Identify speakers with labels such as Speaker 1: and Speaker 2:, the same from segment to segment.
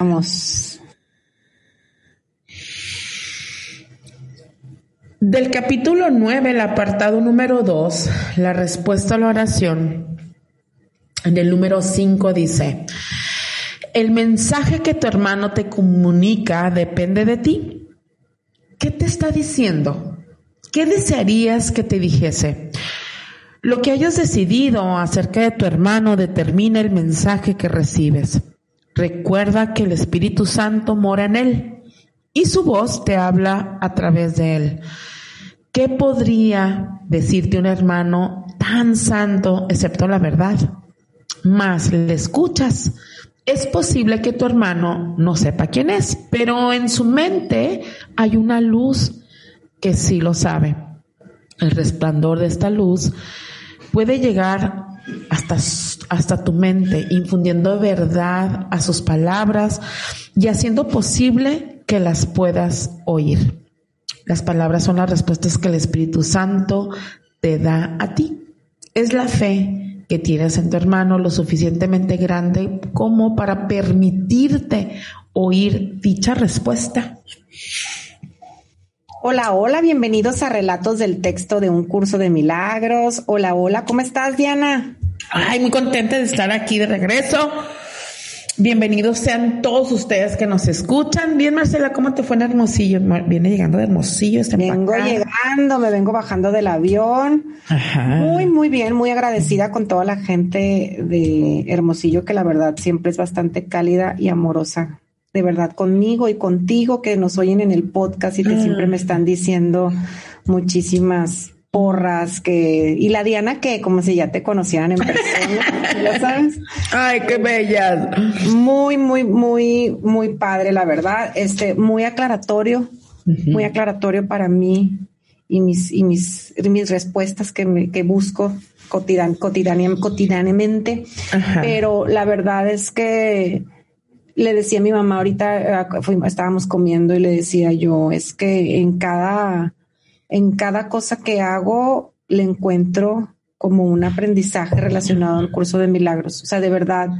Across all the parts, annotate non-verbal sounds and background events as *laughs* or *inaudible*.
Speaker 1: Vamos.
Speaker 2: Del capítulo 9, el apartado número 2, la respuesta a la oración, en el número 5 dice, el mensaje que tu hermano te comunica depende de ti. ¿Qué te está diciendo? ¿Qué desearías que te dijese? Lo que hayas decidido acerca de tu hermano determina el mensaje que recibes. Recuerda que el Espíritu Santo mora en él y su voz te habla a través de él. ¿Qué podría decirte un hermano tan santo excepto la verdad? Más le escuchas. Es posible que tu hermano no sepa quién es, pero en su mente hay una luz que sí lo sabe. El resplandor de esta luz puede llegar hasta, hasta tu mente, infundiendo verdad a sus palabras y haciendo posible que las puedas oír. Las palabras son las respuestas que el Espíritu Santo te da a ti. Es la fe que tienes en tu hermano lo suficientemente grande como para permitirte oír dicha respuesta.
Speaker 1: Hola, hola, bienvenidos a Relatos del Texto de un curso de milagros. Hola, hola, ¿cómo estás, Diana?
Speaker 2: Ay, muy contenta de estar aquí de regreso. Bienvenidos sean todos ustedes que nos escuchan. Bien, Marcela, ¿cómo te fue en Hermosillo? Viene llegando de Hermosillo.
Speaker 1: Está vengo llegando, me vengo bajando del avión. Ajá. Muy, muy bien, muy agradecida con toda la gente de Hermosillo, que la verdad siempre es bastante cálida y amorosa de verdad conmigo y contigo que nos oyen en el podcast y que mm. siempre me están diciendo muchísimas porras que y la Diana que como si ya te conocieran en persona, *laughs* ¿lo sabes?
Speaker 2: Ay, qué bella.
Speaker 1: Muy muy muy muy padre, la verdad, este muy aclaratorio, muy aclaratorio para mí y mis y mis mis respuestas que me, que busco cotidian, cotidianamente, pero la verdad es que le decía a mi mamá ahorita, eh, estábamos comiendo y le decía yo, es que en cada, en cada cosa que hago le encuentro como un aprendizaje relacionado al curso de milagros. O sea, de verdad,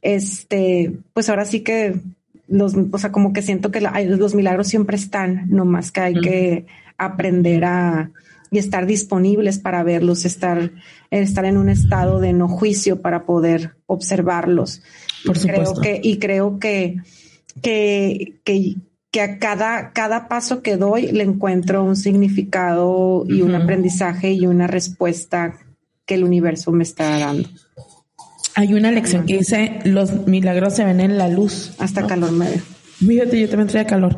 Speaker 1: este, pues ahora sí que los, o sea, como que siento que los milagros siempre están, no más que hay que aprender a, y estar disponibles para verlos, estar, estar en un estado de no juicio para poder observarlos. Por supuesto. Creo que, y creo que, que, que, que a cada, cada paso que doy le encuentro un significado y un aprendizaje y una respuesta que el universo me está dando.
Speaker 2: Hay una lección que dice, los milagros se ven en la luz.
Speaker 1: Hasta calor me.
Speaker 2: Fíjate, yo también traía calor.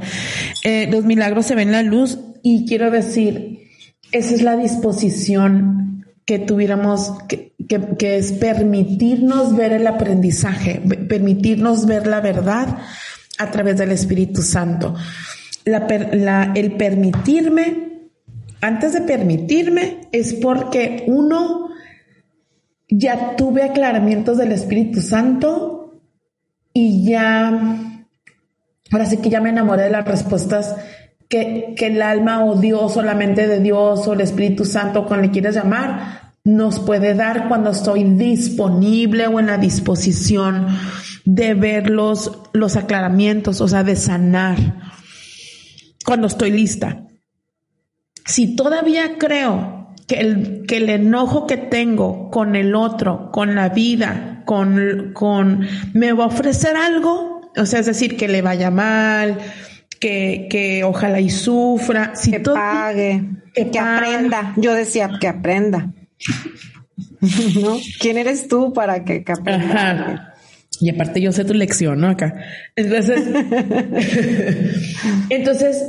Speaker 2: Eh, los milagros se ven en la luz y quiero decir, esa es la disposición que tuviéramos, que, es permitirnos ver el aprendizaje, permitirnos ver la verdad a través del Espíritu Santo. el permitirme, antes de permitirme, es porque uno ya tuve aclaramientos del Espíritu Santo y ya, ahora sí que ya me enamoré de las respuestas que, el alma o Dios o la mente de Dios o el Espíritu Santo, como le quieras llamar, nos puede dar cuando estoy disponible o en la disposición de ver los, los aclaramientos, o sea, de sanar, cuando estoy lista. Si todavía creo que el, que el enojo que tengo con el otro, con la vida, con, con, me va a ofrecer algo, o sea, es decir, que le vaya mal, que, que ojalá y sufra.
Speaker 1: Si que pague, que, aprenda. Yo decía que aprenda. *laughs* ¿No? ¿Quién eres tú para que, aprenda?
Speaker 2: Y aparte yo sé tu lección, ¿no? Acá. Entonces, *laughs* entonces,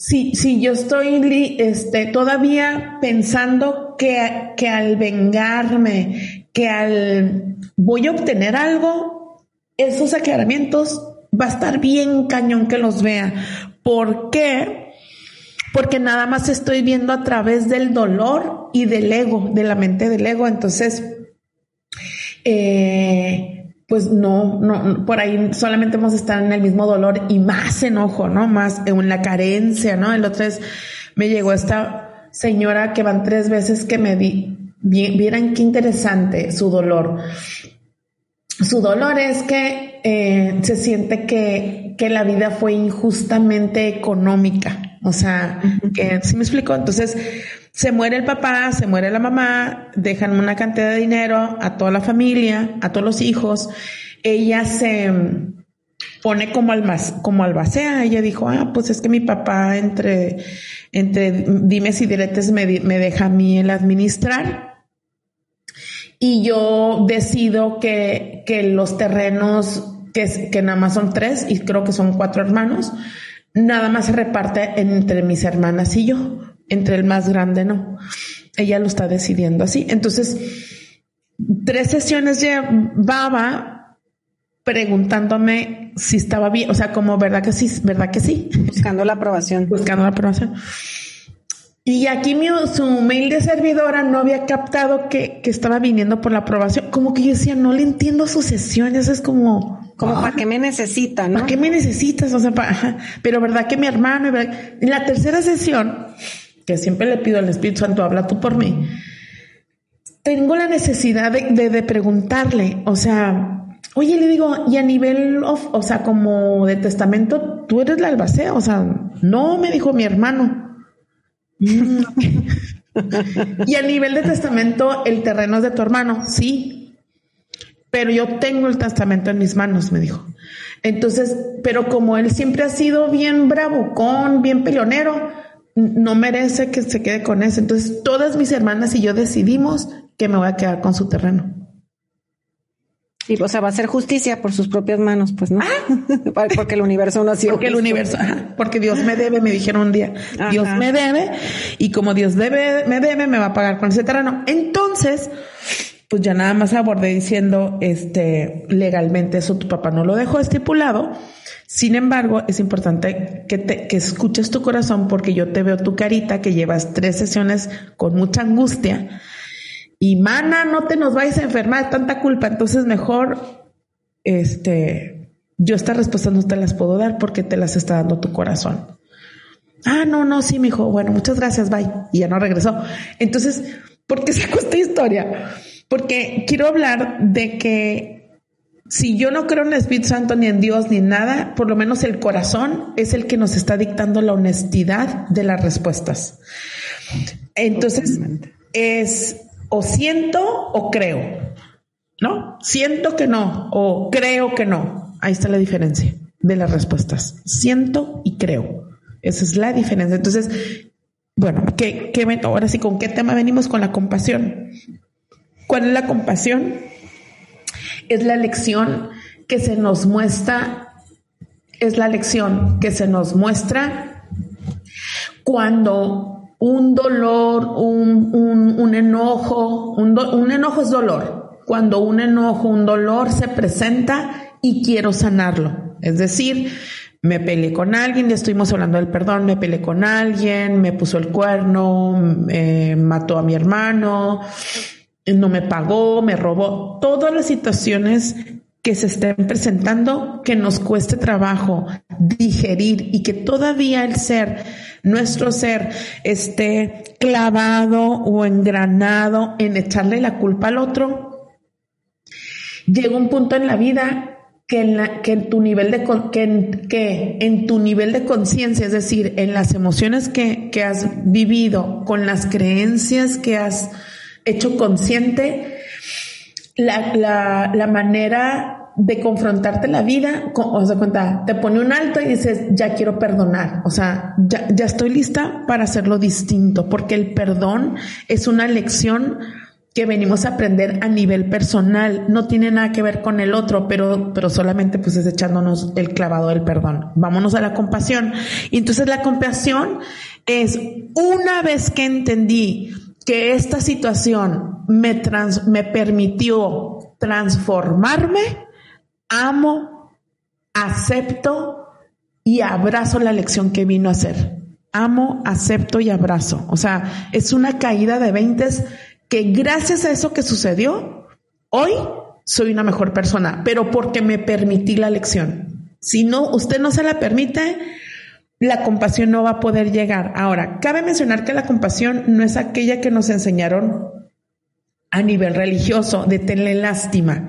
Speaker 2: Sí, sí, yo estoy este, todavía pensando que, que al vengarme, que al voy a obtener algo, esos aclaramientos va a estar bien cañón que los vea. ¿Por qué? Porque nada más estoy viendo a través del dolor y del ego, de la mente del ego. Entonces, eh, pues no, no, por ahí solamente hemos estado en el mismo dolor y más enojo, ¿no? Más en la carencia, ¿no? El otro es, me llegó esta señora que van tres veces que me di, vieran qué interesante su dolor. Su dolor es que eh, se siente que, que la vida fue injustamente económica. O sea, que si me explico. Entonces, se muere el papá, se muere la mamá, dejan una cantidad de dinero a toda la familia, a todos los hijos. Ella se pone como más como albacea. Ella dijo, ah, pues es que mi papá entre, entre dimes y diretes me, me deja a mí el administrar y yo decido que, que los terrenos, que, que nada más son tres y creo que son cuatro hermanos, nada más se reparte entre mis hermanas y yo, entre el más grande no. Ella lo está decidiendo así. Entonces, tres sesiones llevaba preguntándome si estaba bien, o sea, como verdad que sí, verdad que sí.
Speaker 1: Buscando la aprobación.
Speaker 2: Buscando la aprobación. Y aquí mi, su mail de servidora no había captado que, que, estaba viniendo por la aprobación. Como que yo decía, no le entiendo sus sesiones. Es como...
Speaker 1: Como, ¿para qué me necesita, no?
Speaker 2: ¿Para qué me necesitas? O sea, para, pero verdad que mi hermano... En la tercera sesión, siempre le pido al Espíritu Santo, habla tú por mí. Tengo la necesidad de preguntarle, o sea, oye, le digo, y a nivel, of, o sea, como de testamento, tú eres la albacea, o sea, no, me dijo mi hermano. Mm. *laughs* y a nivel de testamento, el terreno es de tu hermano, sí. Pero yo tengo el testamento en mis manos, me dijo. Entonces, pero como él siempre ha sido bien bravucón, bien peleonero, no merece que se quede con eso. Entonces, todas mis hermanas y yo decidimos que me voy a quedar con su terreno.
Speaker 1: Y, o sea, va a ser justicia por sus propias manos, pues no. Ah. *laughs* porque el universo no ha sido.
Speaker 2: Porque el universo, porque Dios me debe, me dijeron un día, Dios me debe, y como Dios debe, me debe, me va a pagar con ese terreno. Entonces, pues ya nada más abordé diciendo, este, legalmente eso tu papá no lo dejó estipulado. Sin embargo, es importante que te, que escuches tu corazón porque yo te veo tu carita que llevas tres sesiones con mucha angustia y mana, no te nos vayas a enfermar tanta culpa, entonces mejor, este, yo estas respuestas no te las puedo dar porque te las está dando tu corazón. Ah, no, no, sí, me dijo, bueno, muchas gracias, bye. Y ya no regresó. Entonces, ¿por qué saco esta historia? Porque quiero hablar de que si yo no creo en el Espíritu Santo ni en Dios ni en nada, por lo menos el corazón es el que nos está dictando la honestidad de las respuestas. Entonces, es o siento o creo, ¿no? Siento que no o creo que no. Ahí está la diferencia de las respuestas. Siento y creo. Esa es la diferencia. Entonces, bueno, ¿qué, qué, ahora sí, ¿con qué tema venimos? Con la compasión. ¿Cuál es la compasión? Es la lección que se nos muestra, es la lección que se nos muestra cuando un dolor, un, un, enojo, un, un enojo es dolor. Cuando un enojo, un dolor se presenta y quiero sanarlo. Es decir, me peleé con alguien, ya estuvimos hablando del perdón, me peleé con alguien, me puso el cuerno, mató a mi hermano, no me pagó, me robó. Todas las situaciones que se estén presentando que nos cueste trabajo digerir y que todavía el ser, nuestro ser, esté clavado o engranado en echarle la culpa al otro, llega un punto en la vida que en, la, que en tu nivel de que que en tu nivel de conciencia, es decir, en las emociones que, que has vivido, con las creencias que has hecho consciente, la, la, la manera de confrontarte la vida, o sea, cuenta, te pone un alto y dices, ya quiero perdonar, o sea, ya, ya estoy lista para hacerlo distinto, porque el perdón es una lección que venimos a aprender a nivel personal, no tiene nada que ver con el otro, pero, pero solamente pues es echándonos el clavado del perdón. Vámonos a la compasión. Y entonces la compasión es una vez que entendí que esta situación me, trans, me permitió transformarme, amo, acepto y abrazo la lección que vino a hacer. Amo, acepto y abrazo. O sea, es una caída de veintes que gracias a eso que sucedió, hoy soy una mejor persona, pero porque me permití la lección. Si no, usted no se la permite, la compasión no va a poder llegar. Ahora, cabe mencionar que la compasión no es aquella que nos enseñaron a nivel religioso, de tener lástima.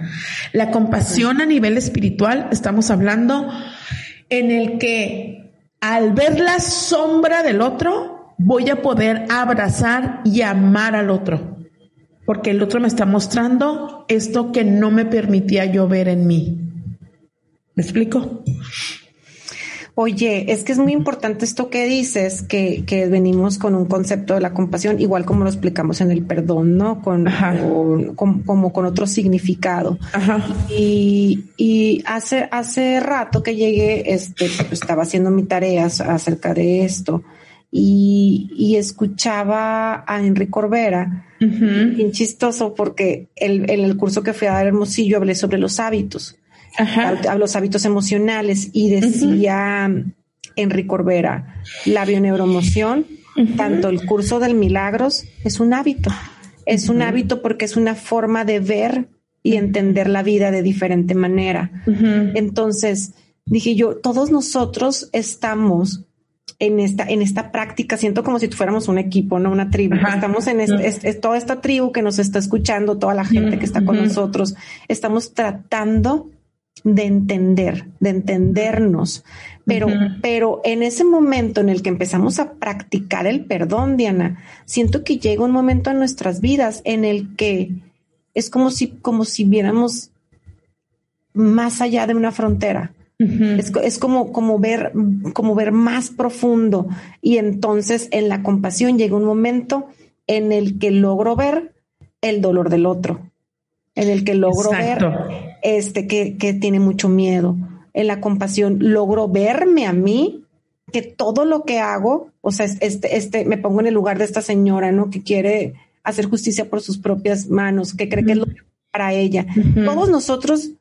Speaker 2: La compasión a nivel espiritual, estamos hablando en el que al ver la sombra del otro, voy a poder abrazar y amar al otro porque el otro me está mostrando esto que no me permitía yo ver en mí. ¿Me explico?
Speaker 1: Oye, es que es muy importante esto que dices, que, venimos con un concepto de la compasión, igual como lo explicamos en el perdón, ¿no? Con, como con otro significado. Y, hace, hace rato que llegué, este, estaba haciendo mi tarea acerca de esto y, escuchaba a Enrique Corbera, bien chistoso porque en el, curso que fui a dar Hermosillo hablé sobre los hábitos, Ajá. los hábitos emocionales. Y decía Enrique Corbera, la bioneuromoción, tanto el curso del milagros es un hábito, es un hábito porque es una forma de ver y entender la vida de diferente manera. Entonces, dije yo, todos nosotros estamos en esta, en esta práctica, siento como si fuéramos un equipo, no una tribu. Estamos en este, toda esta tribu que nos está escuchando, toda la gente que está con nosotros. Estamos tratando de entender, de entendernos. Pero, pero en ese momento en el que empezamos a practicar el perdón, Diana, siento que llega un momento en nuestras vidas en el que es como si, como si viéramos más allá de una frontera es, como, como, ver, como ver más profundo. Y entonces en la compasión llega un momento en el que logro ver el dolor del otro, en el que logro ver este que, que tiene mucho miedo. En la compasión logro verme a mí que todo lo que hago, o sea, este, este, me pongo en el lugar de esta señora, ¿no? Que quiere hacer justicia por sus propias manos, que cree que es lo para ella. Todos nosotros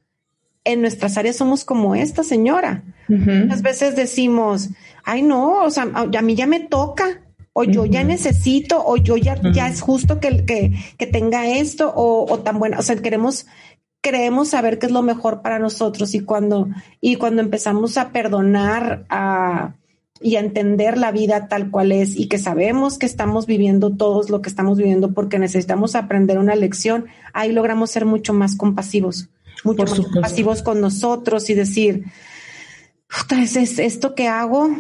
Speaker 1: en nuestras áreas somos como esta señora. Muchas veces decimos, ay no, o sea, a mí ya me toca, o yo ya necesito, o yo ya, ya es justo que, que, que tenga esto, o, tan bueno, o sea, queremos, creemos saber qué es lo mejor para nosotros y cuando, y cuando empezamos a perdonar a, y a entender la vida tal cual es y que sabemos que estamos viviendo todos lo que estamos viviendo porque necesitamos aprender una lección, ahí logramos ser mucho más compasivos mucho más pasivos con nosotros y decir, es, es esto que hago,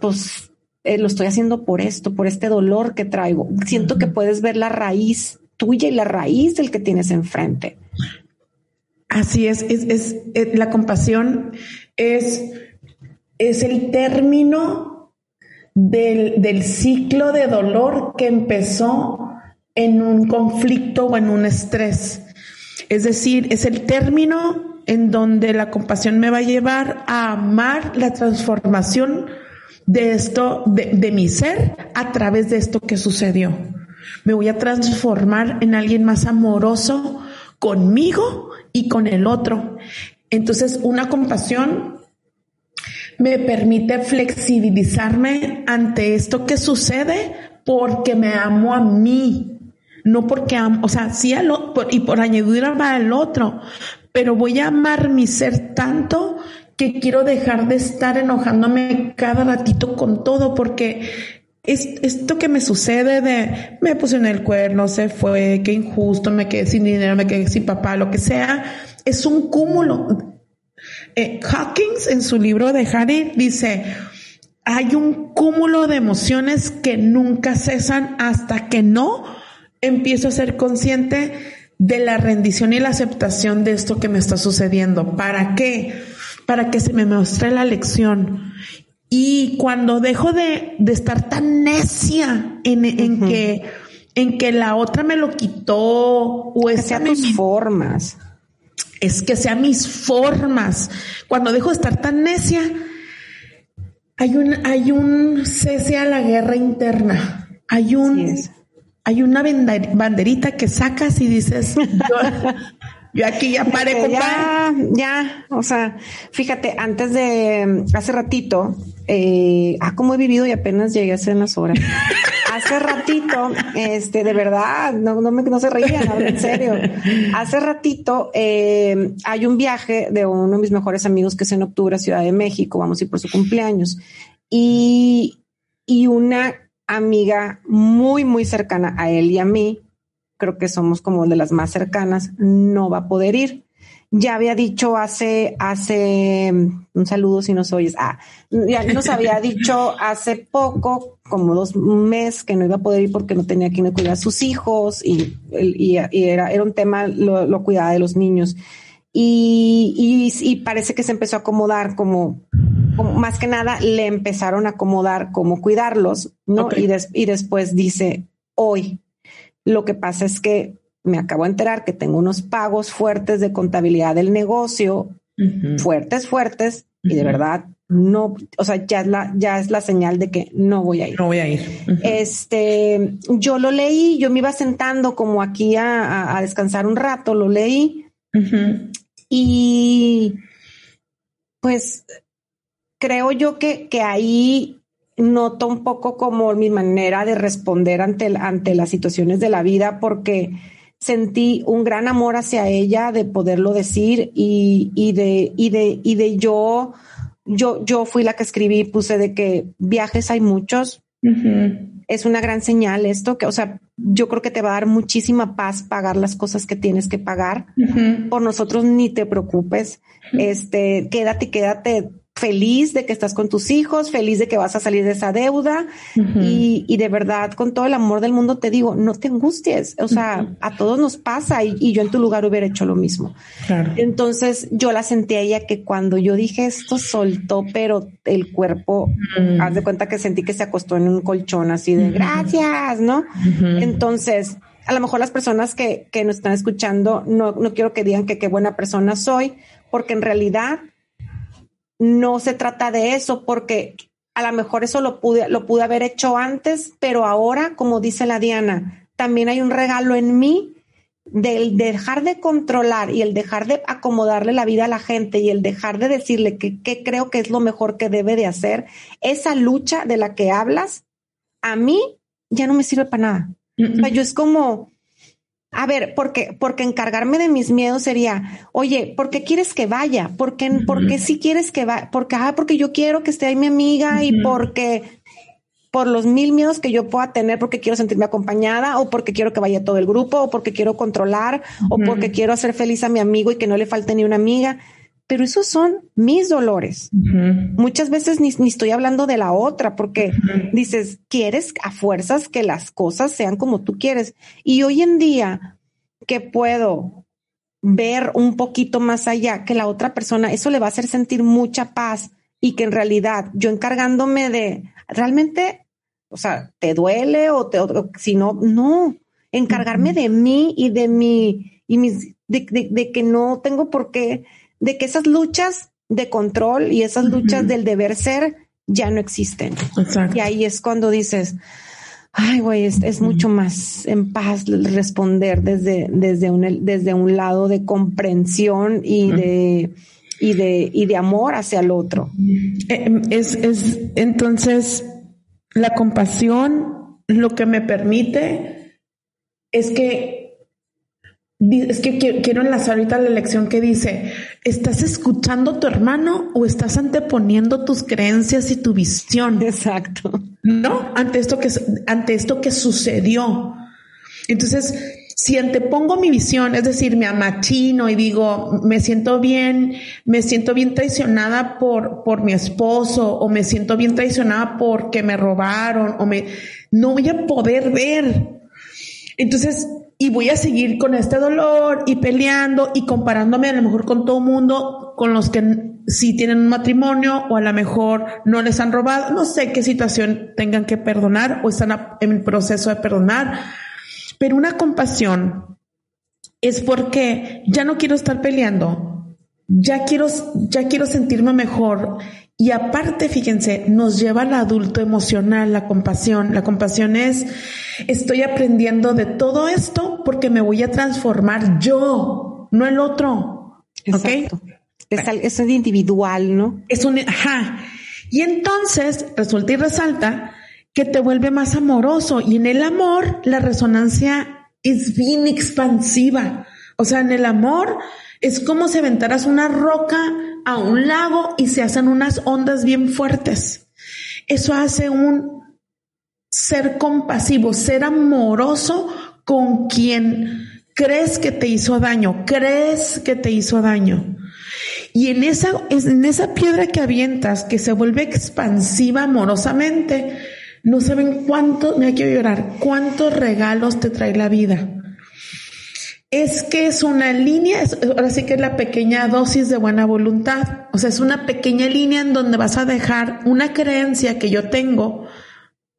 Speaker 1: pues eh, lo estoy haciendo por esto, por este dolor que traigo. Siento que puedes ver la raíz tuya y la raíz del que tienes enfrente.
Speaker 2: Así es, es, eh, la compasión es, es el término del, del ciclo de dolor que empezó en un conflicto o en un estrés. Es decir, es el término en donde la compasión me va a llevar a amar la transformación de esto, de, mi ser, a través de esto que sucedió. Me voy a transformar en alguien más amoroso conmigo y con el otro. Entonces, una compasión me permite flexibilizarme ante esto que sucede porque me amo a mí, no porque amo, o sea, sí al, y por añadidura va al otro, pero voy a amar mi ser tanto que quiero dejar de estar enojándome cada ratito con todo porque esto que me sucede de me puse en el cuerno, se fue, qué injusto, me quedé sin dinero, me quedé sin papá, lo que sea, es un cúmulo. Eh, Hawkins en su libro de Harry dice, hay un cúmulo de emociones que nunca cesan hasta que no empiezo a ser consciente de la rendición y la aceptación de esto que me está sucediendo. ¿Para qué? Para que se me muestre la lección. Y cuando dejo de, estar tan necia en, que en que la otra me lo quitó o
Speaker 1: es que sea tus formas.
Speaker 2: Es que sea mis formas. Cuando dejo de estar tan necia, hay un, hay un cese a la guerra interna. Hay un, hay una banderita que sacas y dices, yo, *laughs* aquí ya paré,
Speaker 1: Ya, ya, o sea, fíjate, antes de, hace ratito, eh, ah, como he vivido y apenas llegué a hacer las horas. *laughs* hace ratito, este, de verdad, no, no, me, no se reían, en serio. Hace ratito eh, hay un viaje de uno de mis mejores amigos que es en octubre a Ciudad de México, vamos a ir por su cumpleaños. Y, y una amiga muy, muy cercana a él y a mí, creo que somos como de las más cercanas, no va a poder ir ya había dicho hace, hace, un saludo si nos oyes, ah, ya nos había *laughs* dicho hace poco, como dos meses, que no iba a poder ir porque no tenía quien cuidar a sus hijos y, y, era, era un tema, lo, lo, cuidaba de los niños. Y, y, parece que se empezó a acomodar como, más que nada le empezaron a acomodar como cuidarlos, ¿no? Y, y después dice, hoy, lo que pasa es que me acabo de enterar que tengo unos pagos fuertes de contabilidad del negocio, fuertes, fuertes, y de verdad no, o sea, ya es la, ya es la señal de que no voy a ir.
Speaker 2: No voy a ir.
Speaker 1: Este, yo lo leí, yo me iba sentando como aquí a, descansar un rato, lo leí. Y pues creo yo que, que ahí noto un poco como mi manera de responder ante, ante las situaciones de la vida, porque sentí un gran amor hacia ella de poderlo decir y, y de, y de, y de yo, yo, yo fui la que escribí, puse de que viajes hay muchos. Es una gran señal esto, que, o sea, yo creo que te va a dar muchísima paz pagar las cosas que tienes que pagar. Por nosotros ni te preocupes. Este, quédate, quédate feliz de que estás con tus hijos, feliz de que vas a salir de esa deuda. Y, de verdad, con todo el amor del mundo, te digo, no te angusties. O sea, a todos nos pasa y, yo en tu lugar hubiera hecho lo mismo. Entonces yo la sentí a ella que cuando yo dije esto soltó, pero el cuerpo, haz de cuenta que sentí que se acostó en un colchón así de gracias, ¿no? Entonces, a lo mejor las personas que, que nos están escuchando, no, no quiero que digan que qué buena persona soy, porque en realidad no se trata de eso porque a lo mejor eso lo pude, lo pude haber hecho antes, pero ahora, como dice la Diana, también hay un regalo en mí del dejar de controlar y el dejar de acomodarle la vida a la gente y el dejar de decirle que, que creo que es lo mejor que debe de hacer, esa lucha de la que hablas, a mí ya no me sirve para nada. O sea, yo es como, a ver, porque, porque encargarme de mis miedos sería, oye, ¿por qué quieres que vaya? ¿Por qué, porque si quieres que vaya? Porque, ah, porque yo quiero que esté ahí mi amiga y porque por los mil miedos que yo pueda tener porque quiero sentirme acompañada o porque quiero que vaya todo el grupo o porque quiero controlar o porque quiero hacer feliz a mi amigo y que no le falte ni una amiga pero esos son mis dolores. Muchas veces ni, estoy hablando de la otra porque dices, quieres a fuerzas que las cosas sean como tú quieres. Y hoy en día que puedo ver un poquito más allá que la otra persona, eso le va a hacer sentir mucha paz y que en realidad yo encargándome de realmente, o sea, te duele o, te, si no, no, encargarme de mí y de mi, y mis, de que no tengo por qué de que esas luchas de control y esas luchas del deber ser ya no existen. Y ahí es cuando dices, ay, güey, es, mucho más en paz responder desde, desde, un, desde un lado de comprensión y de, y de, y de amor hacia el otro.
Speaker 2: Eh, es, es entonces la compasión lo que me permite es que es que quiero enlazar ahorita la lección que dice, ¿estás escuchando a tu hermano o estás anteponiendo tus creencias y tu visión?
Speaker 1: Exacto.
Speaker 2: ¿No? Ante esto que, ante esto que sucedió. Entonces, si antepongo mi visión, es decir, me amachino y digo, me siento bien, me siento bien traicionada por, por mi esposo o me siento bien traicionada porque me robaron o me, no voy a poder ver. Entonces, y voy a seguir con este dolor y peleando y comparándome a lo mejor con todo el mundo, con los que sí tienen un matrimonio o a lo mejor no les han robado, no sé qué situación tengan que perdonar o están en el proceso de perdonar. Pero una compasión es porque ya no quiero estar peleando, ya quiero, ya quiero sentirme mejor. Y aparte, fíjense, nos lleva al adulto emocional, la compasión. La compasión es, estoy aprendiendo de todo esto porque me voy a transformar yo, no el otro.
Speaker 1: Exacto. Es, es individual, ¿no?
Speaker 2: Es un, ajá. Y entonces resulta y resalta que te vuelve más amoroso y en el amor la resonancia es bien expansiva. O sea, en el amor es como si aventaras una roca a un lago y se hacen unas ondas bien fuertes. Eso hace un ser compasivo, ser amoroso con quien crees que te hizo daño, crees que te hizo daño. Y en esa, en esa piedra que avientas, que se vuelve expansiva amorosamente, no saben cuánto, me hay que llorar, cuántos regalos te trae la vida. Es que es una línea, ahora sí que es la pequeña dosis de buena voluntad. O sea, es una pequeña línea en donde vas a dejar una creencia que yo tengo,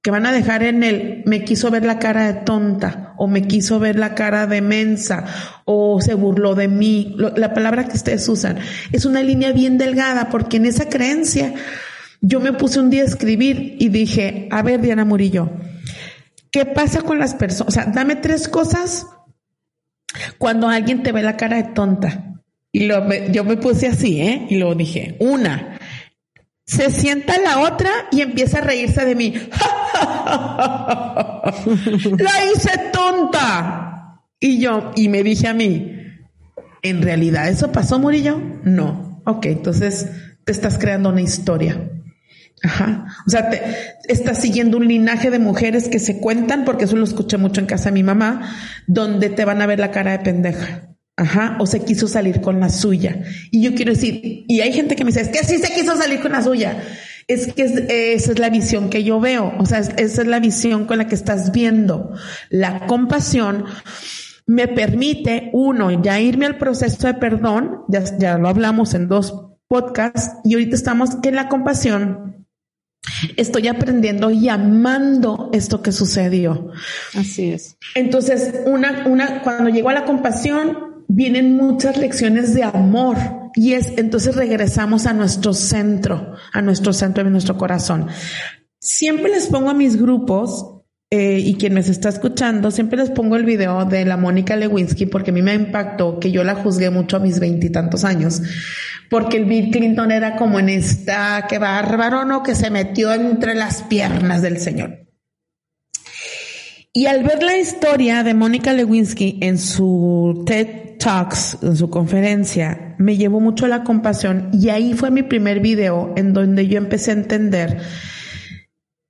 Speaker 2: que van a dejar en el me quiso ver la cara de tonta o me quiso ver la cara de mensa o se burló de mí, la palabra que ustedes usan. Es una línea bien delgada porque en esa creencia yo me puse un día a escribir y dije, a ver, Diana Murillo, ¿qué pasa con las personas? O sea, dame tres cosas cuando alguien te ve la cara de tonta. Y lo, yo me puse así, ¿eh? Y luego dije, una, se sienta la otra y empieza a reírse de mí. *laughs* la hice tonta. Y yo, y me dije a mí, ¿en realidad eso pasó, Murillo? No. Ok, entonces te estás creando una historia. Ajá. O sea, te, estás siguiendo un linaje de mujeres que se cuentan, porque eso lo escuché mucho en casa de mi mamá, donde te van a ver la cara de pendeja. Ajá, o se quiso salir con la suya. Y yo quiero decir, y hay gente que me dice, es que sí se quiso salir con la suya. Es que esa es la visión que yo veo. O sea, esa es la visión con la que estás viendo. La compasión me permite, uno, ya irme al proceso de perdón, ya, ya lo hablamos en dos podcasts, y ahorita estamos que la compasión Estoy aprendiendo y amando esto que sucedió.
Speaker 1: Así es.
Speaker 2: Entonces, una, una, cuando llego a la compasión, vienen muchas lecciones de amor y es, entonces regresamos a nuestro centro, a nuestro centro de nuestro corazón. Siempre les pongo a mis grupos eh, y quien me está escuchando, siempre les pongo el video de la Mónica Lewinsky porque a mí me impactó que yo la juzgué mucho a mis veintitantos años porque el Bill Clinton era como en esta, qué bárbaro, ¿no? Que se metió entre las piernas del Señor. Y al ver la historia de Mónica Lewinsky en su TED Talks, en su conferencia, me llevó mucho a la compasión y ahí fue mi primer video en donde yo empecé a entender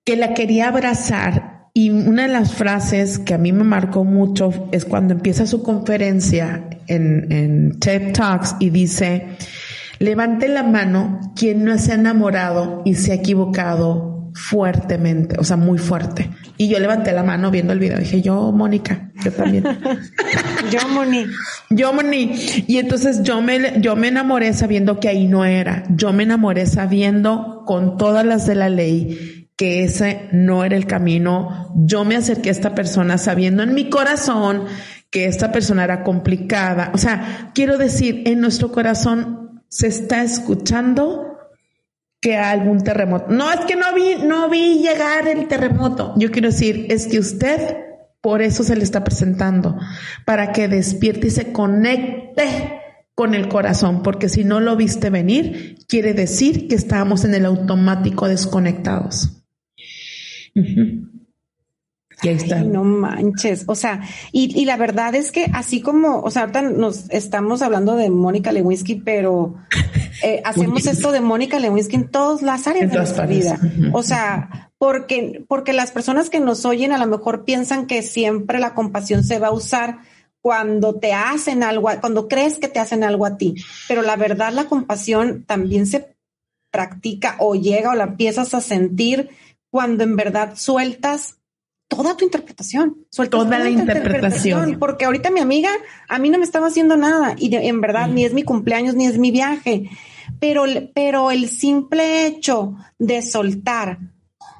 Speaker 2: que la quería abrazar y una de las frases que a mí me marcó mucho es cuando empieza su conferencia en, en TED Talks y dice, Levante la mano quien no se ha enamorado y se ha equivocado fuertemente, o sea, muy fuerte. Y yo levanté la mano viendo el video. Dije, yo, Mónica, yo también. *laughs*
Speaker 1: yo, Moni.
Speaker 2: Yo, Moni. Y entonces yo me, yo me enamoré sabiendo que ahí no era. Yo me enamoré sabiendo con todas las de la ley que ese no era el camino. Yo me acerqué a esta persona sabiendo en mi corazón que esta persona era complicada. O sea, quiero decir, en nuestro corazón se está escuchando que algún terremoto. No, es que no vi, no vi llegar el terremoto. Yo quiero decir, es que usted por eso se le está presentando, para que despierte y se conecte con el corazón, porque si no lo viste venir, quiere decir que estábamos en el automático desconectados.
Speaker 1: Y ahí está. no manches. O sea, y, y, la verdad es que así como, o sea, ahorita nos estamos hablando de Mónica Lewinsky, pero eh, *laughs* hacemos esto de Mónica Lewinsky en todas las áreas de nuestra vida. O sea, porque, porque las personas que nos oyen a lo mejor piensan que siempre la compasión se va a usar cuando te hacen algo, cuando crees que te hacen algo a ti. Pero la verdad, la compasión también se practica o llega o la empiezas a sentir cuando en verdad sueltas toda tu interpretación.
Speaker 2: toda, la interpretación.
Speaker 1: Porque ahorita mi amiga a mí no me estaba haciendo nada y en verdad ni es mi cumpleaños ni es mi viaje. Pero, pero el simple hecho de soltar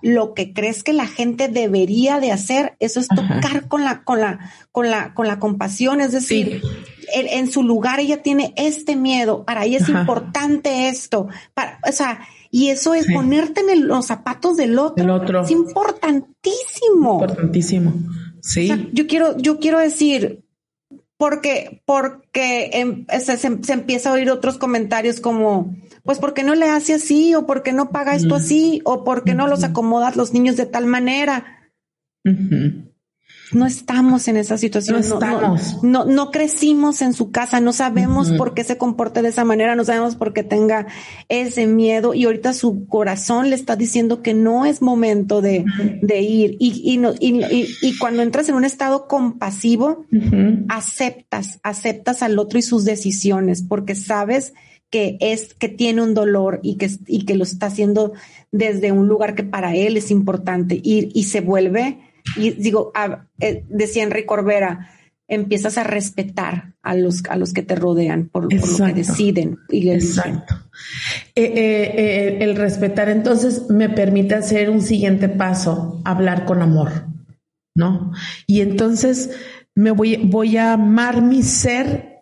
Speaker 1: lo que crees que la gente debería de hacer, eso es tocar con la, con la, con la, con la compasión, es decir, en, su lugar ella tiene este miedo, para ella es importante esto, para, o sea, y eso es ponerte en los zapatos del otro, otro. Es importantísimo.
Speaker 2: Importantísimo. Sí.
Speaker 1: yo quiero, yo quiero decir, porque, porque em, se, se, empieza a oír otros comentarios como, pues, ¿por qué no le hace así? ¿O por qué no paga esto así? ¿O por qué no los acomodas los niños de tal manera? No estamos en esa situación. No, estamos. No, no, crecimos en su casa, no sabemos por qué se comporta de esa manera, no sabemos por qué tenga ese miedo y ahorita su corazón le está diciendo que no es momento de, ir. Y, y, y, cuando entras en un estado compasivo, aceptas, aceptas al otro y sus decisiones porque sabes que es que tiene un dolor y que, y que lo está haciendo desde un lugar que para él es importante y, y se vuelve y digo, eh, decía Enrique Corbera, empiezas a respetar a los, a los que te rodean por, lo que deciden. Y
Speaker 2: Exacto. Eh, eh, el respetar entonces me permite hacer un siguiente paso, hablar con amor, ¿no? Y entonces me voy, voy a amar mi ser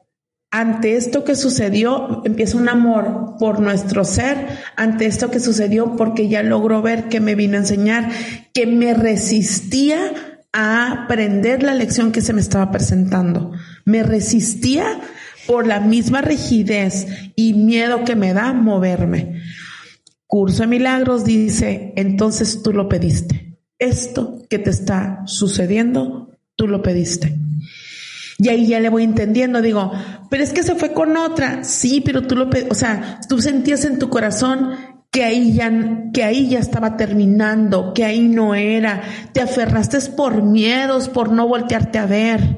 Speaker 2: ante esto que sucedió, empieza un amor por nuestro ser, ante esto que sucedió, porque ya logró ver que me vino a enseñar, que me resistía a aprender la lección que se me estaba presentando. Me resistía por la misma rigidez y miedo que me da moverme. Curso de Milagros dice, entonces tú lo pediste. Esto que te está sucediendo, tú lo pediste. Y ahí ya le voy entendiendo, digo, pero es que se fue con otra. Sí, pero tú lo, o sea, tú sentías en tu corazón que ahí ya, que ahí ya estaba terminando, que ahí no era. Te aferraste por miedos, por no voltearte a ver.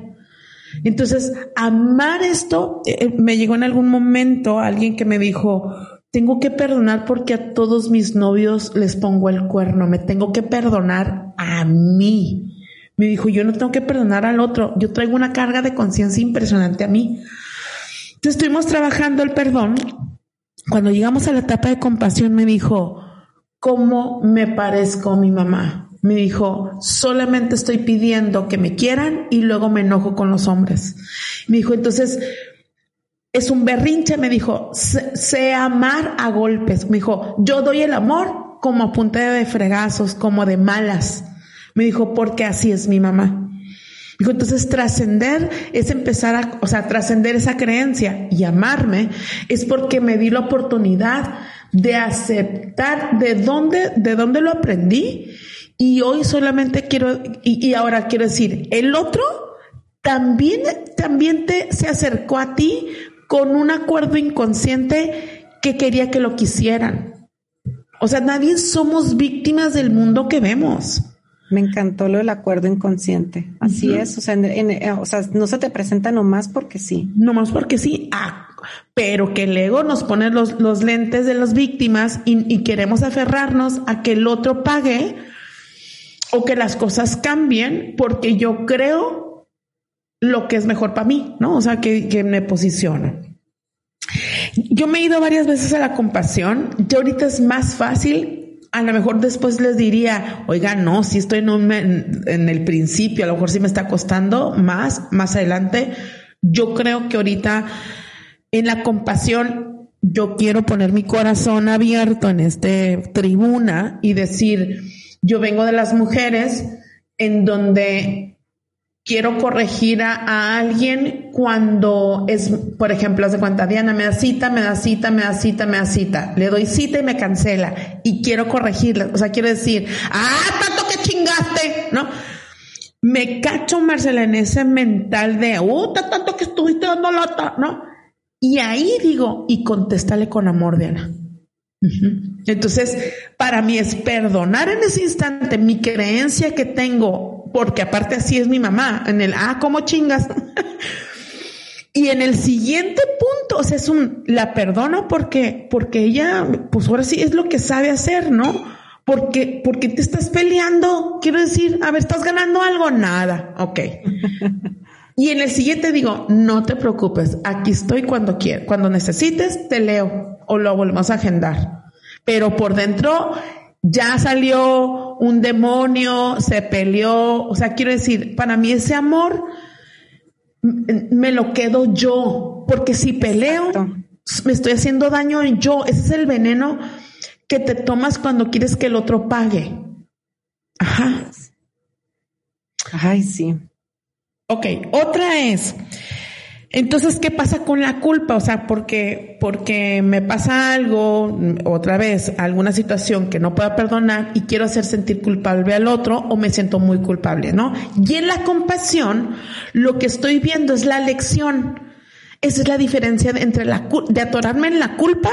Speaker 2: Entonces, amar esto, eh, eh, me llegó en algún momento alguien que me dijo, tengo que perdonar porque a todos mis novios les pongo el cuerno, me tengo que perdonar a mí. Me dijo, yo no tengo que perdonar al otro, yo traigo una carga de conciencia impresionante a mí. Entonces estuvimos trabajando el perdón. Cuando llegamos a la etapa de compasión me dijo, ¿cómo me parezco a mi mamá? Me dijo, solamente estoy pidiendo que me quieran y luego me enojo con los hombres. Me dijo, entonces, es un berrinche, me dijo, sé, amar a golpes. Me dijo, yo doy el amor como a de fregazos, como de malas. Me dijo, porque así es mi mamá. Dijo, entonces trascender es empezar a, o sea, trascender esa creencia y amarme es porque me di la oportunidad de aceptar de dónde, de dónde lo aprendí y hoy solamente quiero, y, ahora quiero decir, el otro también, también te, se acercó a ti con un acuerdo inconsciente que quería que lo quisieran. O sea, nadie somos víctimas del mundo que vemos.
Speaker 1: Me encantó lo del acuerdo inconsciente. Así es. O sea, eh, o sea, no se te presenta nomás porque sí.
Speaker 2: Nomás porque sí. Ah, pero que el ego nos pone los, los lentes de las víctimas y, y, queremos aferrarnos a que el otro pague o que las cosas cambien porque yo creo lo que es mejor para mí, ¿no? O sea, que, que me posiciono. Yo me he ido varias veces a la compasión. Ya ahorita es más fácil a lo mejor después les diría, oiga, no, si estoy en, en, el principio, a lo mejor sí me está costando más, más adelante. Yo creo que ahorita en la compasión, yo quiero poner mi corazón abierto en este tribuna y decir, yo vengo de las mujeres en donde quiero corregir a, alguien cuando es, por ejemplo, hace cuenta, Diana me da cita, me da cita, me da cita, me da cita, le doy cita y me cancela y quiero corregirla, o sea, quiero decir, ah, tanto que chingaste, ¿no? Me cacho, Marcela, en ese mental de, uh, tanto que estuviste dando lata, ¿no? Y ahí digo, y contéstale con amor, Diana. Entonces, para mí es perdonar en ese instante mi creencia que tengo porque aparte así es mi mamá, en el, ah, ¿cómo chingas? *laughs* y en el siguiente punto, o sea, es un, la perdono porque, porque ella, pues ahora sí es lo que sabe hacer, ¿no? Porque, porque te estás peleando, quiero decir, a ver, ¿estás ganando algo? Nada, ok. *laughs* Y en el siguiente digo, no te preocupes, aquí estoy cuando quieras, cuando necesites, te leo o lo volvemos a agendar. Pero por dentro ya salió un demonio, se peleó, o sea, quiero decir, para mí ese amor me lo quedo yo, porque si peleo, me estoy haciendo daño yo, ese es el veneno que te tomas cuando quieres que el otro pague. Ajá.
Speaker 1: Ay, sí.
Speaker 2: Ok, otra es, entonces, ¿qué pasa con la culpa? O sea, porque, porque me pasa algo, otra vez, alguna situación que no pueda perdonar y quiero hacer sentir culpable al otro o me siento muy culpable, ¿no? Y en la compasión, lo que estoy viendo es la lección. Esa es la diferencia entre la, de atorarme en la culpa,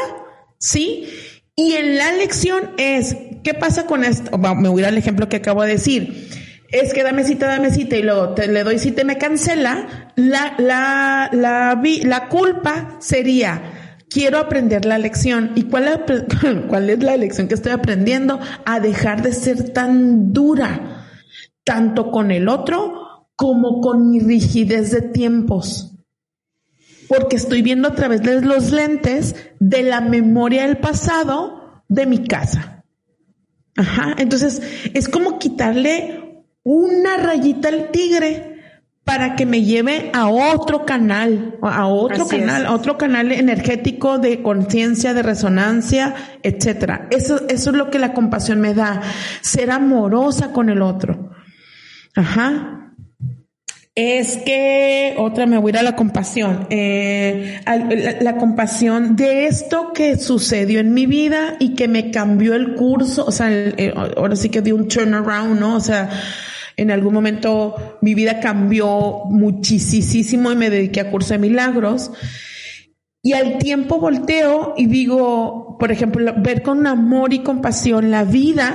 Speaker 2: ¿sí? Y en la lección es, ¿qué pasa con esto? Me voy al ejemplo que acabo de decir es que dame cita, dame cita y luego te, le doy cita y me cancela, la, la, la, la culpa sería, quiero aprender la lección. ¿Y *laughs* cuál, es la lección que estoy aprendiendo? A dejar de ser tan dura, tanto con el otro como con mi rigidez de tiempos. Porque estoy viendo a través de los lentes de la memoria del pasado de mi casa. Ajá. Entonces, es como quitarle una rayita al tigre para que me lleve a otro canal, a otro canal, a otro canal energético de conciencia, de resonancia, etcétera. Eso, eso es lo que la compasión me da, ser amorosa con el otro. Ajá. Es que otra me voy a ir a la compasión. Eh, la, compasión de esto que sucedió en mi vida y que me cambió el curso. O sea, eh, ahora sí que di un turnaround, ¿no? O sea, en algún momento mi vida cambió muchísimo y me dediqué a curso de milagros. Y al tiempo volteo y digo, por ejemplo, ver con amor y compasión la vida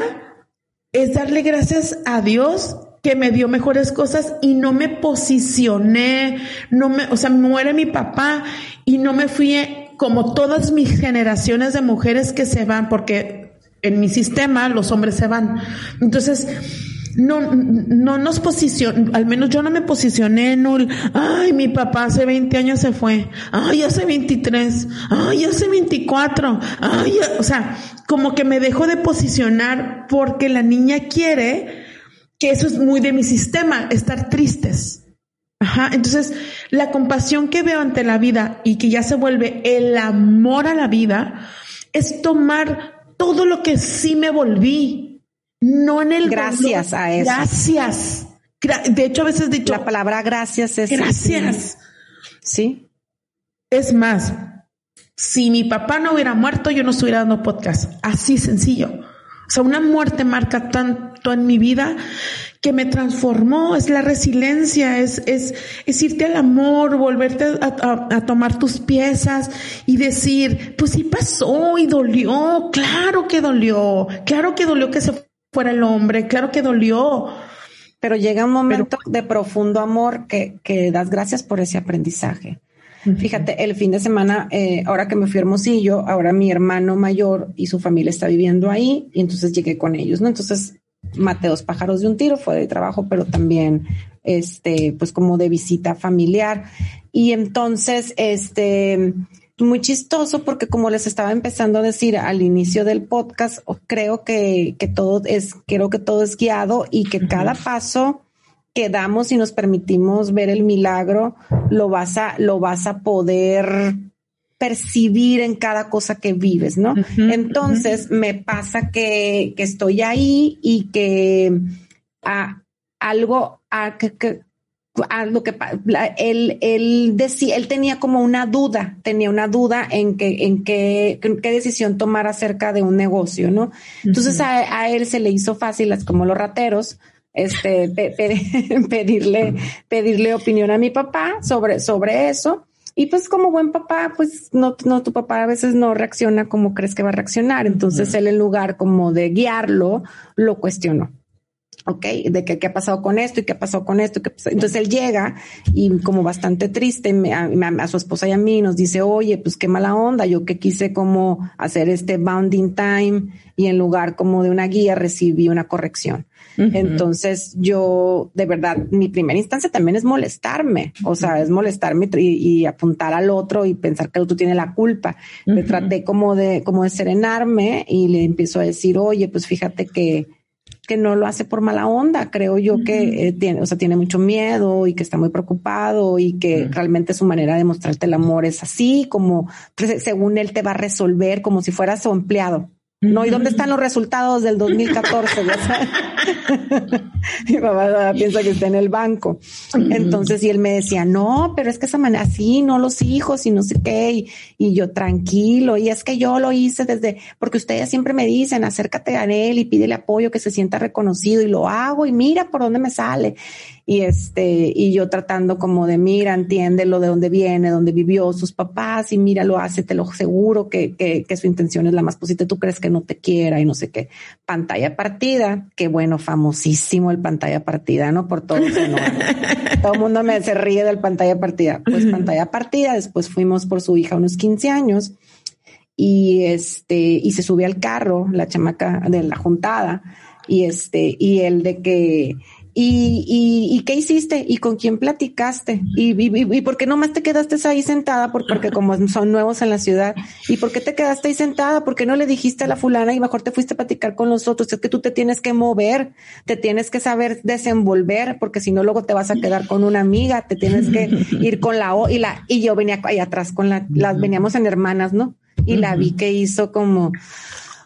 Speaker 2: es darle gracias a Dios que me dio mejores cosas y no me posicioné, no me, o sea, muere mi papá y no me fui como todas mis generaciones de mujeres que se van, porque en mi sistema los hombres se van. Entonces, no, no nos posicionó, al menos yo no me posicioné en un, ay, mi papá hace 20 años se fue, ay, hace 23, ay, hace 24, ay, o sea, como que me dejo de posicionar porque la niña quiere, que eso es muy de mi sistema, estar tristes. Ajá, entonces la compasión que veo ante la vida y que ya se vuelve el amor a la vida es tomar todo lo que sí me volví, no en el
Speaker 1: gracias a eso.
Speaker 2: Gracias. De hecho, a veces dicho
Speaker 1: la palabra gracias es
Speaker 2: gracias.
Speaker 1: Sí.
Speaker 2: Es más, si mi papá no hubiera muerto, yo no estuviera dando podcast. Así sencillo. O sea, una muerte marca tanto en mi vida que me transformó, es la resiliencia, es, es, es irte al amor, volverte a, a, tomar tus piezas y decir, pues sí pasó y dolió, claro que dolió, claro que dolió que se fuera el hombre, claro que dolió.
Speaker 1: Pero llega un momento de profundo amor que, que, das gracias por ese aprendizaje. Fíjate, el fin de semana, eh, ahora que me fui a Hermosillo, ahora mi hermano mayor y su familia está viviendo ahí y entonces llegué con ellos, ¿no? Entonces maté dos pájaros de un tiro, fue de trabajo, pero también, este, pues como de visita familiar. Y entonces, este, muy chistoso porque como les estaba empezando a decir al inicio del podcast, creo que, que todo es, creo que todo es guiado y que cada paso que damos y nos permitimos ver el milagro, lo vas a, lo vas a poder percibir en cada cosa que vives, ¿no? Entonces me pasa que, que, estoy ahí y que a, algo, a, que, lo que él, él decía, él tenía como una duda, tenía una duda en que, en qué, qué decisión tomar acerca de un negocio, ¿no? Entonces a, él se le hizo fácil, como los rateros, este, *laughs* pedirle, pedirle opinión a mi papá sobre, sobre eso. Y pues como buen papá, pues no, no, tu papá a veces no reacciona como crees que va a reaccionar. Entonces él en lugar como de guiarlo, lo cuestionó. ¿Ok? De que qué ha pasado con esto y qué ha pasado con esto. Entonces él llega y como bastante triste a, su esposa y a mí nos dice, oye, pues qué mala onda, yo que quise como hacer este bounding time y en lugar como de una guía recibí una corrección. Entonces yo, de verdad, mi primera instancia también es molestarme, o sea, es molestarme y, apuntar al otro y pensar que el otro tiene la culpa. Me traté como de, como de serenarme y le empiezo a decir, oye, pues fíjate que que no lo hace por mala onda. Creo yo que eh, tiene, o sea, tiene mucho miedo y que está muy preocupado y que realmente su manera de mostrarte el amor es así, como pues, según él te va a resolver como si fueras su empleado. No, ¿y dónde están los resultados del 2014? *laughs* Mi papá piensa que está en el banco. Entonces, y él me decía, no, pero es que esa manera, así, no los hijos y no sé qué. Y, yo tranquilo. Y es que yo lo hice desde, porque ustedes siempre me dicen, acércate a él y pídele apoyo, que se sienta reconocido y lo hago y mira por dónde me sale y este, y yo tratando como de mira, entiéndelo de dónde viene, dónde vivió sus papás y mira, lo hace, te lo seguro que, que, que su intención es la más positiva, tú crees que no te quiera y no sé qué. Pantalla partida, que bueno, famosísimo el pantalla partida, ¿no? Por todo *laughs* Todo el mundo me se ríe del pantalla partida. Pues pantalla partida, después fuimos por su hija unos 15 años y este, y se sube al carro, la chamaca de la juntada, y este, y el de que, ¿Y, y, qué hiciste? ¿Y con quién platicaste? ¿Y, y, por qué nomás te quedaste ahí sentada? Porque, como son nuevos en la ciudad. ¿Y por qué te quedaste ahí sentada? ¿Por qué no le dijiste a la fulana y mejor te fuiste a platicar con los otros? Es que tú te tienes que mover, te tienes que saber desenvolver, porque si no luego te vas a quedar con una amiga, te tienes que ir con la O y la, y yo venía ahí atrás con la, las veníamos en hermanas, ¿no? Y la vi que hizo como,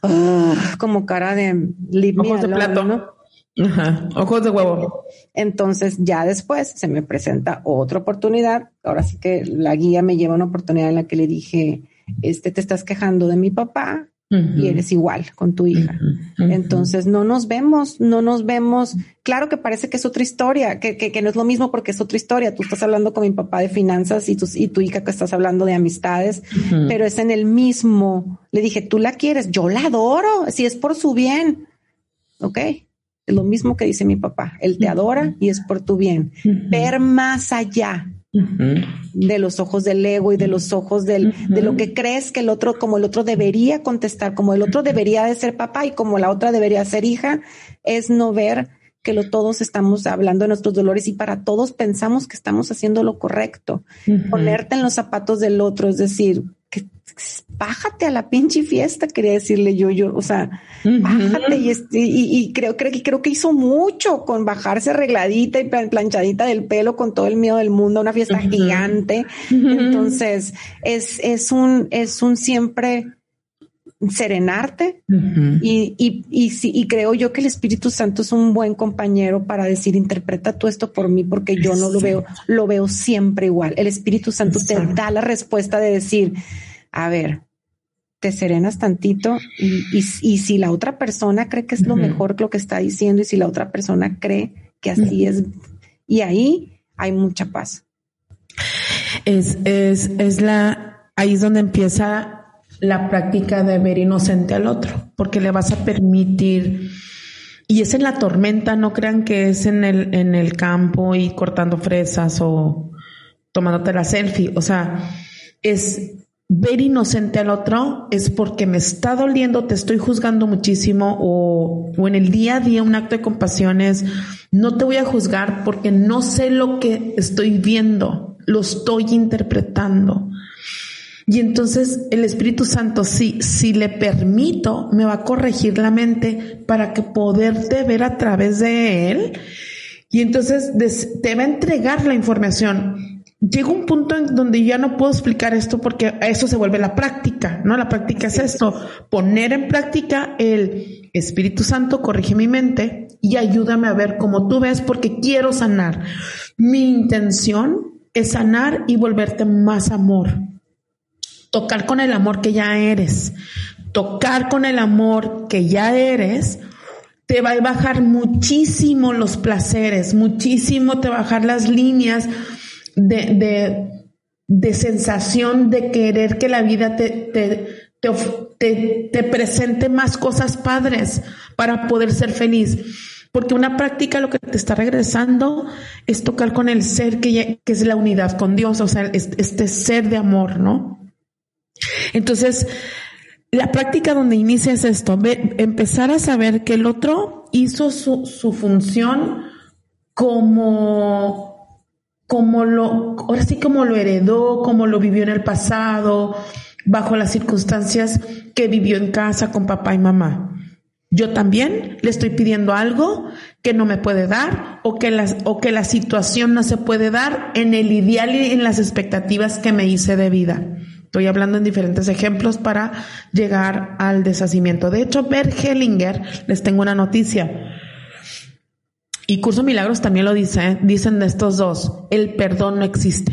Speaker 1: ah, como cara de,
Speaker 2: Ojos de plato, ¿no? Ajá, ojos de huevo.
Speaker 1: Entonces ya después se me presenta otra oportunidad. Ahora sí que la guía me lleva a una oportunidad en la que le dije, este, te estás quejando de mi papá y eres igual con tu hija. Entonces no nos vemos, no nos vemos. Claro que parece que es otra historia, que, que, no es lo mismo porque es otra historia. Tú estás hablando con mi papá de finanzas y tu, y tu hija que estás hablando de amistades, pero es en el mismo. Le dije, tú la quieres, yo la adoro, si es por su bien. Ok lo mismo que dice mi papá, Él te adora y es por tu bien. Ver más allá de los ojos del ego y de los ojos del, de lo que crees que el otro, como el otro debería contestar, como el otro debería de ser papá y como la otra debería ser hija, es no ver que lo, todos estamos hablando de nuestros dolores y para todos pensamos que estamos haciendo lo correcto. Ponerte en los zapatos del otro, es decir, que bájate a la pinche fiesta, quería decirle yo, yo, o sea, bájate y, este, y, creo, creo, creo que hizo mucho con bajarse arregladita y planchadita del pelo con todo el miedo del mundo, una fiesta gigante. Entonces, es, es un, es un siempre serenarte y, y, y, y, creo yo que el Espíritu Santo es un buen compañero para decir, interpreta tú esto por mí porque yo no lo veo, lo veo siempre igual. El Espíritu Santo te da la respuesta de decir, a ver, te serenas tantito y, y, si la otra persona cree que es lo mejor lo que está diciendo y si la otra persona cree que así es, y ahí hay mucha paz.
Speaker 2: Es, es, es la, ahí es donde empieza la práctica de ver inocente al otro, porque le vas a permitir, y es en la tormenta, no crean que es en el, en el campo y cortando fresas o tomándote la selfie, o sea, es ver inocente al otro, es porque me está doliendo, te estoy juzgando muchísimo o, o en el día a día un acto de compasión es, no te voy a juzgar porque no sé lo que estoy viendo, lo estoy interpretando. Y entonces el Espíritu Santo, si, si le permito, me va a corregir la mente para que poderte ver a través de él. Y entonces te va a entregar la información. Llega un punto en donde ya no puedo explicar esto porque eso se vuelve la práctica, ¿no? La práctica es esto, poner en práctica el Espíritu Santo, corrige mi mente y ayúdame a ver cómo tú ves porque quiero sanar. Mi intención es sanar y volverte más amor tocar con el amor que ya eres, tocar con el amor que ya eres, te va a bajar muchísimo los placeres, muchísimo te va a bajar las líneas de, de, de sensación de querer que la vida te, te, te, te, presente más cosas padres para poder ser feliz. Porque una práctica lo que te está regresando es tocar con el ser que, que es la unidad con Dios, o sea, este ser de amor, ¿no? Entonces, la práctica donde inicia es esto, empezar a saber que el otro hizo su, su función como, como lo, ahora sí como lo heredó, como lo vivió en el pasado, bajo las circunstancias que vivió en casa con papá y mamá. Yo también le estoy pidiendo algo que no me puede dar o que, las, o que la situación no se puede dar en el ideal y en las expectativas que me hice de vida. Estoy hablando en diferentes ejemplos para llegar al deshacimiento. De hecho, Bert Hellinger, les tengo una noticia. Y Curso Milagros también lo dice, dicen de estos dos, el perdón no existe,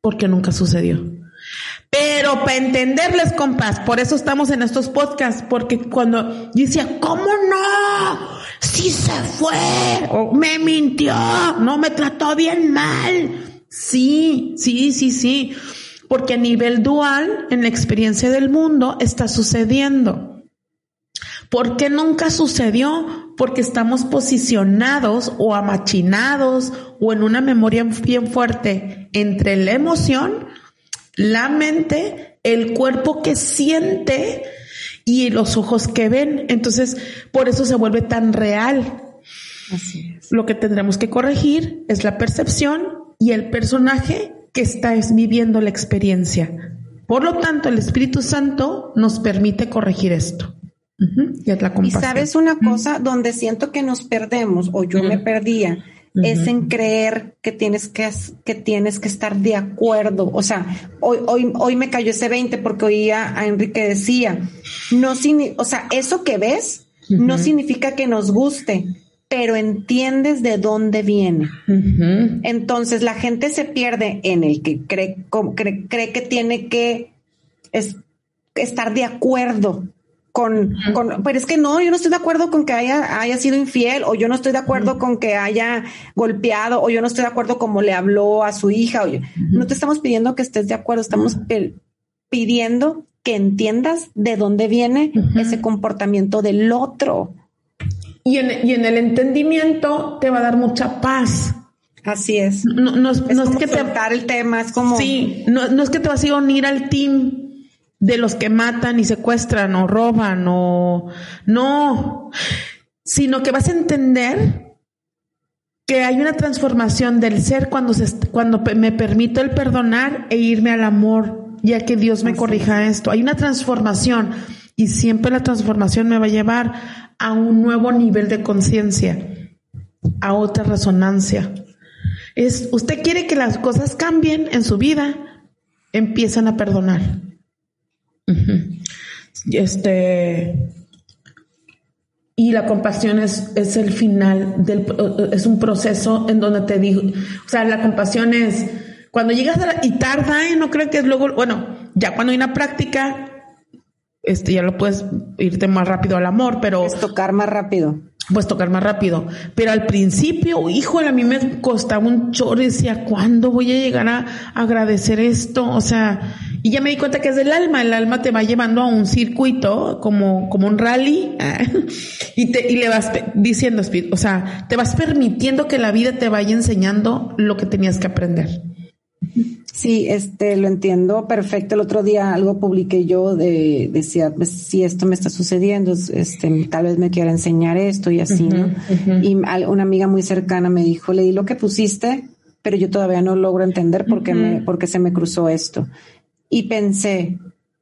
Speaker 2: porque nunca sucedió. Pero para entenderles, compas, por eso estamos en estos podcasts, porque cuando yo decía, ¿cómo no? Si se fue, o me mintió, no me trató bien mal. Sí, sí, sí, sí porque a nivel dual, en la experiencia del mundo, está sucediendo. ¿Por qué nunca sucedió? Porque estamos posicionados o amachinados o en una memoria bien fuerte entre la emoción, la mente, el cuerpo que siente y los ojos que ven. Entonces, por eso se vuelve tan real. Así es. Lo que tendremos que corregir es la percepción y el personaje que estás viviendo la experiencia. Por lo tanto, el Espíritu Santo nos permite corregir esto.
Speaker 1: Y es sabes una cosa donde siento que nos perdemos o yo me perdía es en creer que tienes que, que tienes que estar de acuerdo. O sea, hoy, hoy, hoy me cayó ese 20 porque oía a Enrique decía, no, o sea, eso que ves no significa que nos guste, pero entiendes de dónde viene. Entonces la gente se pierde en el que cree, cree, que tiene que estar de acuerdo con, pero es que no, yo no estoy de acuerdo con que haya, haya sido infiel, o yo no estoy de acuerdo con que haya golpeado, o yo no estoy de acuerdo como le habló a su hija. No te estamos pidiendo que estés de acuerdo, estamos pidiendo que entiendas de dónde viene ese comportamiento del otro.
Speaker 2: Y en, el entendimiento te va a dar mucha paz.
Speaker 1: Así es.
Speaker 2: No, es, que te
Speaker 1: el tema, es como.
Speaker 2: Sí, no, es que te vas a ir a unir al team de los que matan y secuestran o roban o. No. Sino que vas a entender que hay una transformación del ser cuando, se, cuando me permito el perdonar e irme al amor, ya que Dios me corrija esto. Hay una transformación y siempre la transformación me va a llevar a un nuevo nivel de conciencia, a otra resonancia. Es, usted quiere que las cosas cambien en su vida, empiezan a perdonar. Este y la compasión es, es el final del es un proceso en donde te digo, o sea, la compasión es cuando llegas a y tarda, ¿eh? no creo que es luego, bueno, ya cuando hay una práctica este, ya lo puedes irte más rápido al amor, pero...
Speaker 1: Es tocar más rápido.
Speaker 2: Pues tocar más rápido. Pero al principio, híjole, a mí me costaba un chorro decía, ¿cuándo voy a llegar a agradecer esto? O sea, y ya me di cuenta que es del alma. El alma te va llevando a un circuito, como, como un rally, *laughs* y te, y le vas diciendo, o sea, te vas permitiendo que la vida te vaya enseñando lo que tenías que aprender.
Speaker 1: Sí, este, lo entiendo perfecto. El otro día algo publiqué yo de, decía, pues, si esto me está sucediendo, este, tal vez me quiera enseñar esto y así, ¿no? Y una amiga muy cercana me dijo, leí lo que pusiste, pero yo todavía no logro entender por qué me, por qué se me cruzó esto. Y pensé,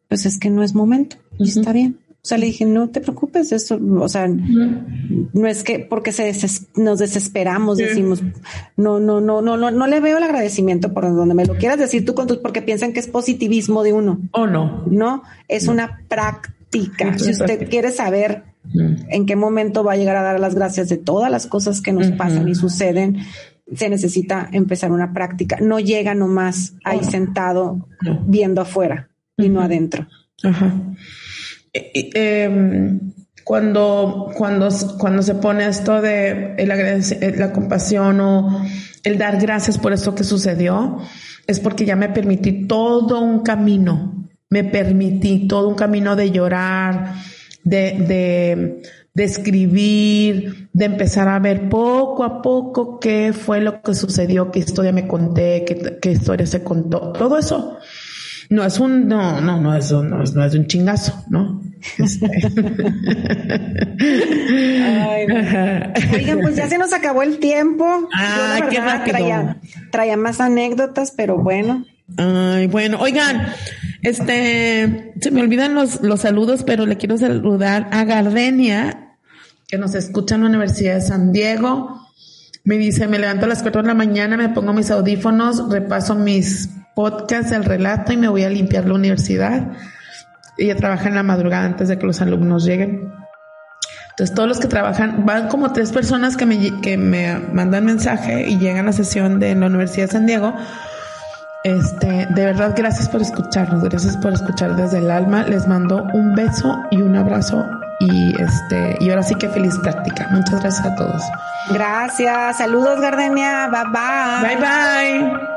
Speaker 1: pues es que no es momento, y está bien. O sea, le dije, no te preocupes, esto, o sea, no es que porque se nos desesperamos, decimos, no, no, no, no, no, no le veo el agradecimiento por donde me lo quieras decir tú con tus, porque piensan que es positivismo de uno.
Speaker 2: O oh, no.
Speaker 1: No, es una práctica. si usted quiere saber en qué momento va a llegar a dar las gracias de todas las cosas que nos pasan y suceden, se necesita empezar una práctica. No llega nomás ahí sentado viendo afuera y no adentro. Ajá.
Speaker 2: Em, cuando, cuando, cuando se pone esto de eh, la compasión o el dar gracias por esto que sucedió, es porque ya me permití todo un camino, me permití todo un camino de llorar, de, de escribir, de empezar a ver poco a poco qué fue lo que sucedió, qué historia me conté, qué, qué historia se contó, todo eso. No es un, no, no, no es un, no es, no es un chingazo, ¿no? Este.
Speaker 1: Ay, Oigan, pues ya se nos acabó el tiempo.
Speaker 2: Ay, qué rápido.
Speaker 1: Traía, traía más anécdotas, pero bueno.
Speaker 2: Ay, bueno, oigan, este, se me olvidan los, los saludos, pero le quiero saludar a Gardenia, que nos escucha en la Universidad de San Diego. Me dice, me levanto a las cuatro de la mañana, me pongo mis audífonos, repaso mis podcasts, el relato y me voy a limpiar la universidad. Ella trabaja en la madrugada antes de que los alumnos lleguen. Entonces todos los que trabajan, van como tres personas que me, que me mandan mensaje y llegan a la sesión de la Universidad de San Diego este, de verdad, gracias por escucharnos, gracias por escuchar desde el alma. Les mando un beso y un abrazo y este, y ahora sí que feliz práctica. Muchas gracias a todos.
Speaker 1: Gracias, saludos Gardenia, bye bye.
Speaker 2: Bye bye.